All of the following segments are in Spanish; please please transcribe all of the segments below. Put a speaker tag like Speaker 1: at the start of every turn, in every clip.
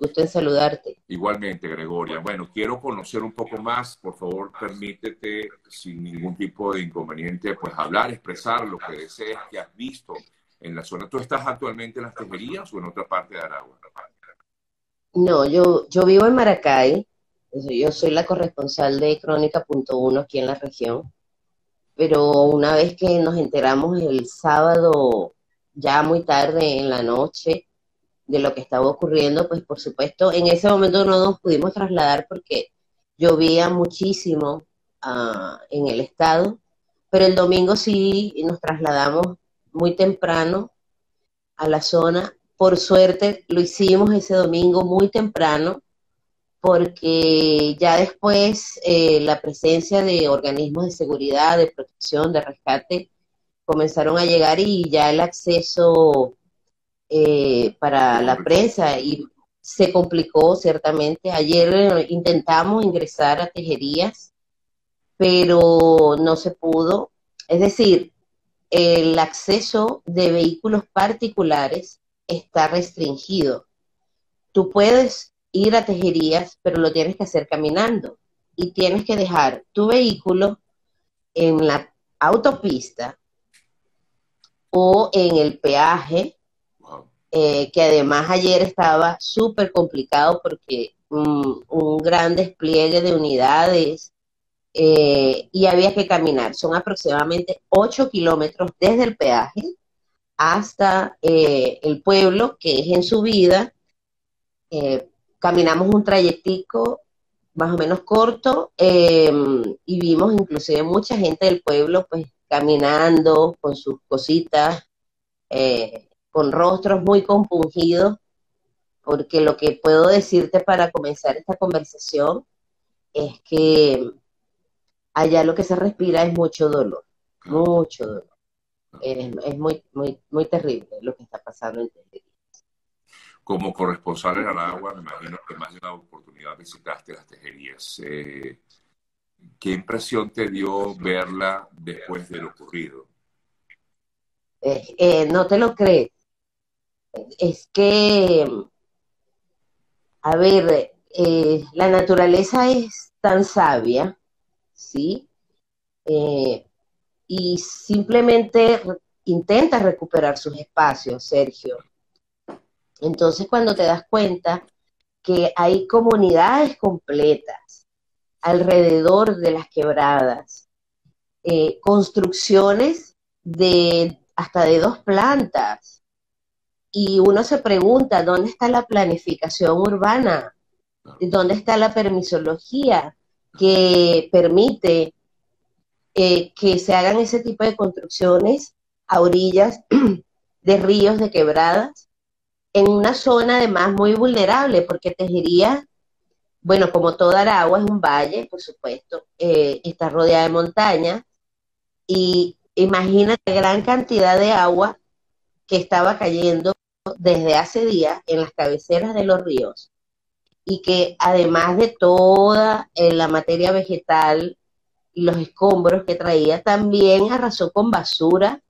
Speaker 1: Gusto en saludarte.
Speaker 2: Igualmente, Gregoria. Bueno, quiero conocer un poco más. Por favor, permítete, sin ningún tipo de inconveniente, pues hablar, expresar lo que desees, que has visto en la zona. ¿Tú estás actualmente en las tejerías o en otra parte de Aragua?
Speaker 1: No, yo, yo vivo en Maracay. Yo soy la corresponsal de Crónica.1 aquí en la región. Pero una vez que nos enteramos el sábado, ya muy tarde en la noche, de lo que estaba ocurriendo, pues por supuesto, en ese momento no nos pudimos trasladar porque llovía muchísimo ah, en el estado, pero el domingo sí nos trasladamos muy temprano a la zona. Por suerte lo hicimos ese domingo muy temprano porque ya después eh, la presencia de organismos de seguridad, de protección, de rescate comenzaron a llegar y ya el acceso eh, para la prensa y se complicó ciertamente. Ayer eh, intentamos ingresar a tejerías, pero no se pudo. Es decir, el acceso de vehículos particulares está restringido. Tú puedes ir a tejerías, pero lo tienes que hacer caminando y tienes que dejar tu vehículo en la autopista o en el peaje eh, que además ayer estaba súper complicado porque un gran despliegue de unidades eh, y había que caminar. Son aproximadamente 8 kilómetros desde el peaje hasta eh, el pueblo, que es en subida. caminamos un trayectico más o menos corto y vimos inclusive mucha gente del pueblo pues caminando con sus cositas, con rostros muy compungidos, porque lo que puedo decirte para comenzar esta conversación es que allá lo que se respira es mucho dolor, mucho dolor. Es, muy, muy, muy terrible lo que está pasando en Tejerías.
Speaker 2: Como corresponsal en Aragua, me imagino que más de una oportunidad visitaste las tejerías. Eh, ¿Qué impresión te dio verla después de lo ocurrido?
Speaker 1: Eh, eh, no te lo crees es que, a ver, eh, la naturaleza es tan sabia, ¿sí? Eh, y simplemente intenta recuperar sus espacios, Sergio. Entonces, cuando te das cuenta que hay comunidades completas alrededor de las quebradas, eh, construcciones de hasta de dos plantas, y uno se pregunta, ¿dónde está la planificación urbana? ¿Dónde está la permisología que permite eh, que se hagan ese tipo de construcciones a orillas de ríos, de quebradas, en una zona además muy vulnerable, porque Tejería, bueno, como toda Aragua es un valle, por supuesto, eh, está rodeada de montañas, y imagínate gran cantidad de agua que estaba cayendo desde hace días en las cabeceras de los ríos y que además de toda eh, la materia vegetal y los escombros que traía, también arrasó con basura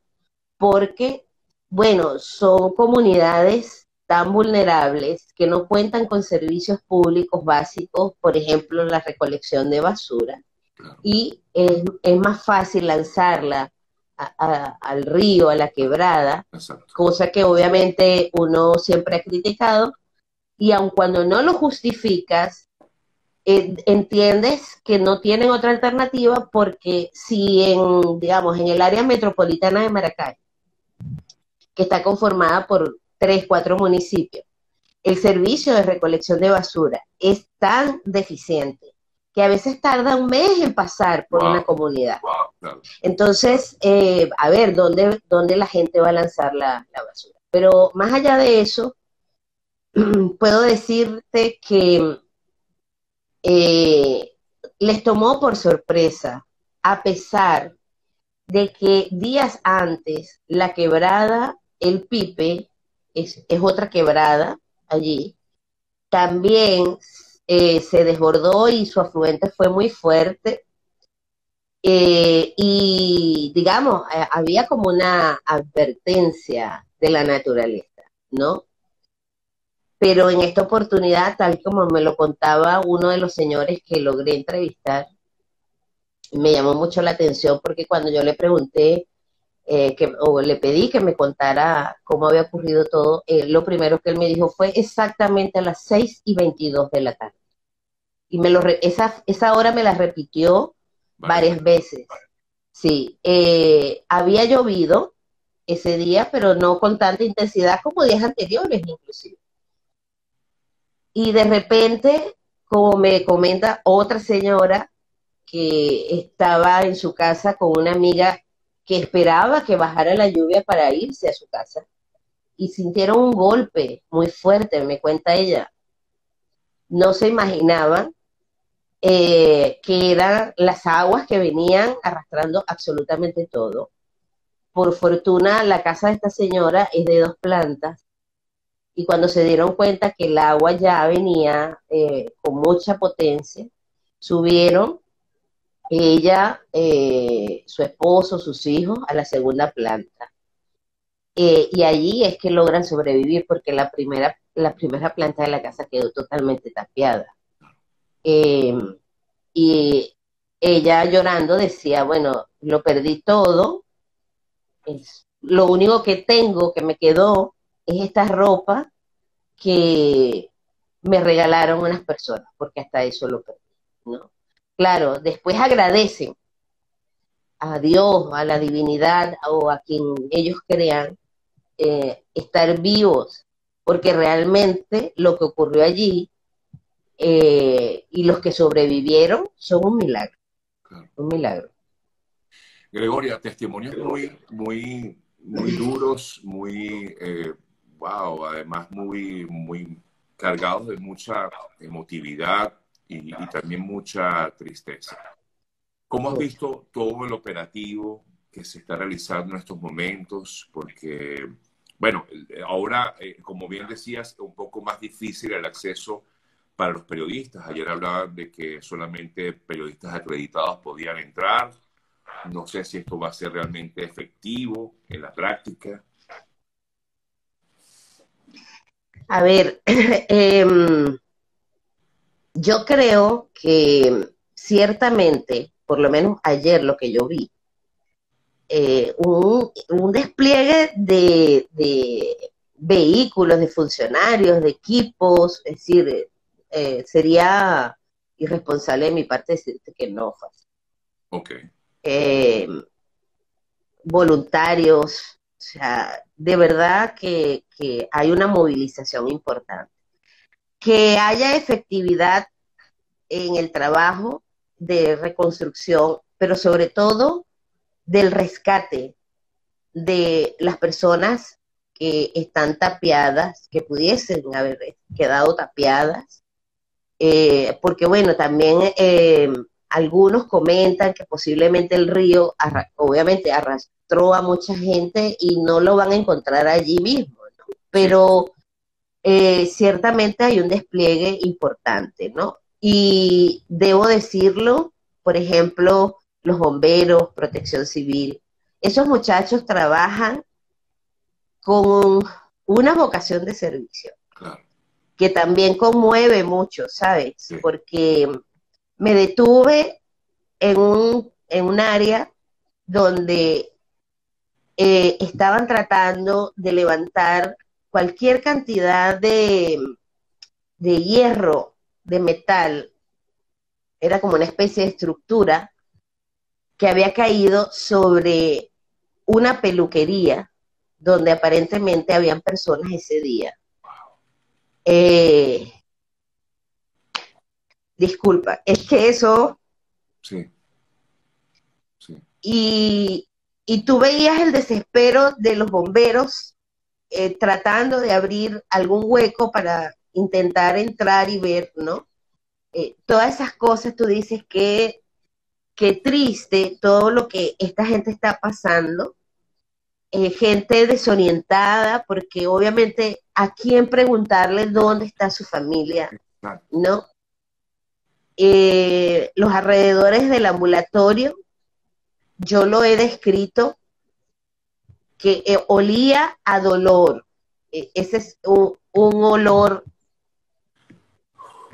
Speaker 1: porque, bueno, son comunidades tan vulnerables que no cuentan con servicios públicos básicos, por ejemplo, la recolección de basura. Y es, es más fácil lanzarla al río, a la quebrada, cosa que obviamente uno siempre ha criticado, y aun cuando no lo justificas, entiendes que no tienen otra alternativa porque si en, digamos, en el área metropolitana de Maracay, que está conformada por tres, cuatro municipios, el servicio de recolección de basura es tan deficiente que a veces tarda un mes en pasar por una comunidad. Entonces, eh, a ver, ¿dónde, ¿dónde la gente va a lanzar la, basura? Pero más allá de eso, puedo decirte que eh, les tomó por sorpresa, a pesar de que días antes la quebrada, el Pipe, es, es otra quebrada allí, también eh, se desbordó y su afluente fue muy fuerte. Eh, y digamos, eh, había como una advertencia de la naturaleza, ¿no? pero en esta oportunidad, tal como me lo contaba uno de los señores que logré entrevistar, me llamó mucho la atención porque cuando yo le pregunté o le pedí que me contara cómo había ocurrido todo, lo primero que él me dijo fue exactamente a las 6 y 22 de la tarde. Y me lo esa, esa hora me la repitió varias veces. Sí, eh, había llovido ese día, pero no con tanta intensidad como días anteriores inclusive. Y de repente, como me comenta otra señora que estaba en su casa con una amiga que esperaba que bajara la lluvia para irse a su casa, y sintieron un golpe muy fuerte, me cuenta ella. No se imaginaban eh, que eran las aguas que venían arrastrando absolutamente todo. Por fortuna, la casa de esta señora es de dos plantas y cuando se dieron cuenta que el agua ya venía eh, con mucha potencia, subieron ella, eh, su esposo, sus hijos a la segunda planta. Y allí es que logran sobrevivir porque la primera, la primera planta de la casa quedó totalmente tapiada. Y ella llorando decía, bueno, lo perdí todo, es, lo único que tengo que me quedó es esta ropa que me regalaron unas personas, porque hasta eso lo perdí, ¿no? Claro, después agradecen a Dios, a la divinidad o a quien ellos crean eh, estar vivos, porque realmente lo que ocurrió allí eh, y los que sobrevivieron son un milagro, un milagro.
Speaker 2: Gregoria, testimonios muy, muy, muy duros, muy eh, wow, además muy, muy cargados de mucha emotividad y, también mucha tristeza. ¿Cómo has visto todo el operativo que se está realizando en estos momentos? Porque, bueno, ahora, eh, como bien decías, es un poco más difícil el acceso para los periodistas. Ayer hablaban de que solamente periodistas acreditados podían entrar. No sé si esto va a ser realmente efectivo en la práctica.
Speaker 1: A ver, em, yo creo que ciertamente, por lo menos ayer lo que yo vi, eh, un, despliegue de, vehículos, de funcionarios, de equipos, es decir, eh, sería irresponsable de mi parte decirte que no fue
Speaker 2: Ok.
Speaker 1: Em, voluntarios, o sea, de verdad que, hay una movilización importante. Que haya efectividad en el trabajo de reconstrucción, pero sobre todo del rescate de las personas que están tapiadas, que pudiesen haber quedado tapiadas, eh, porque bueno, también eh, algunos comentan que posiblemente el río, obviamente, arrastró a mucha gente y no lo van a encontrar allí mismo, pero eh, ciertamente hay un despliegue importante, ¿no? Y debo decirlo, por ejemplo, los bomberos, protección civil, esos muchachos trabajan con una vocación de servicio, que también conmueve mucho, ¿sabes? Porque me detuve en un, en un área donde eh, estaban tratando de levantar cualquier cantidad de, de hierro, de metal, era como una especie de estructura que había caído sobre una peluquería donde aparentemente habían personas ese día. Eh, Disculpa, es que eso...
Speaker 2: Sí.
Speaker 1: Y, tú veías el desespero de los bomberos eh, tratando de abrir algún hueco para intentar entrar y ver, ¿no? Eh, todas esas cosas, tú dices que qué triste todo lo que esta gente está pasando. Eh, gente desorientada, porque obviamente a quién preguntarle dónde está su familia, ¿no? Eh, los alrededores del ambulatorio, yo lo he descrito que eh, olía a dolor. E, ese es un, olor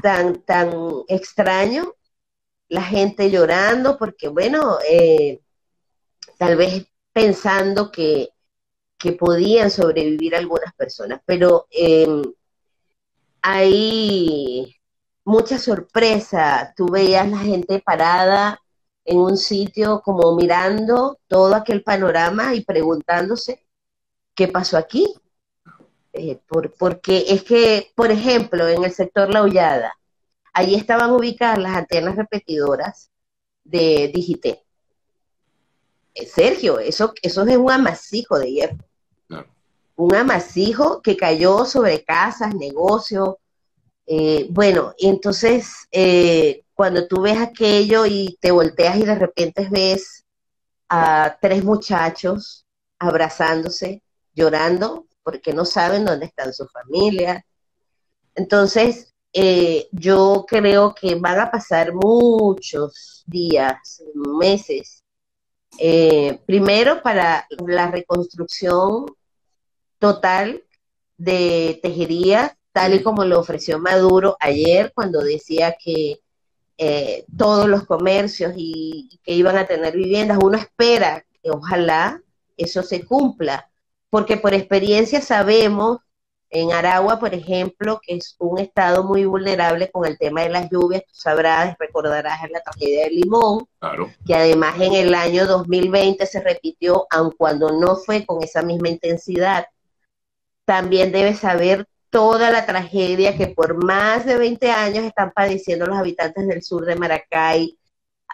Speaker 1: tan, tan extraño, la gente llorando, porque bueno, eh, tal vez pensando que, que, podían sobrevivir algunas personas, pero em, hay mucha sorpresa, tú veías la gente parada en un sitio como mirando todo aquel panorama y preguntándose qué pasó aquí. Eh, porque es que, por ejemplo, en el sector La Hollada, Allí estaban ubicadas las antenas repetidoras de Digité. Sergio, eso, eso es un amasijo de hierro. Un amasijo que cayó sobre casas, negocios. Eh, bueno, entonces eh, cuando tú ves aquello y te volteas y de repente ves a tres muchachos abrazándose, llorando, porque no saben dónde están sus familias. Entonces, eh, yo creo que van a pasar muchos días, meses, eh, primero para la reconstrucción total de tejería, tal y como lo ofreció Maduro ayer cuando decía que eh, todos los comercios y, que iban a tener viviendas, uno espera que ojalá eso se cumpla, porque por experiencia sabemos en Aragua, por ejemplo, que es un estado muy vulnerable con el tema de las lluvias, tú sabrás, recordarás la tragedia de Limón, que además en el año 2020 se repitió, aun cuando no fue con esa misma intensidad. También debes saber toda la tragedia que por más de 20 años están padeciendo los habitantes del sur de Maracay,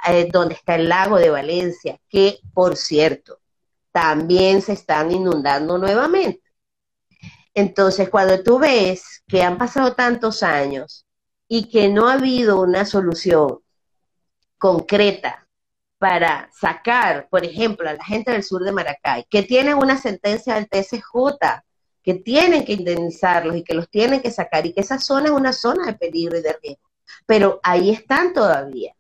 Speaker 1: eh, donde está el lago de Valencia, que por cierto, también se están inundando nuevamente. Entonces, cuando tú ves que han pasado tantos años y que no ha habido una solución concreta para sacar, por ejemplo, a la gente del sur de Maracay, que tienen una sentencia del TSJ, que tienen que indemnizarlos y que los tienen que sacar, y que esa zona es una zona de peligro y de riesgo. Pero ahí están todavía.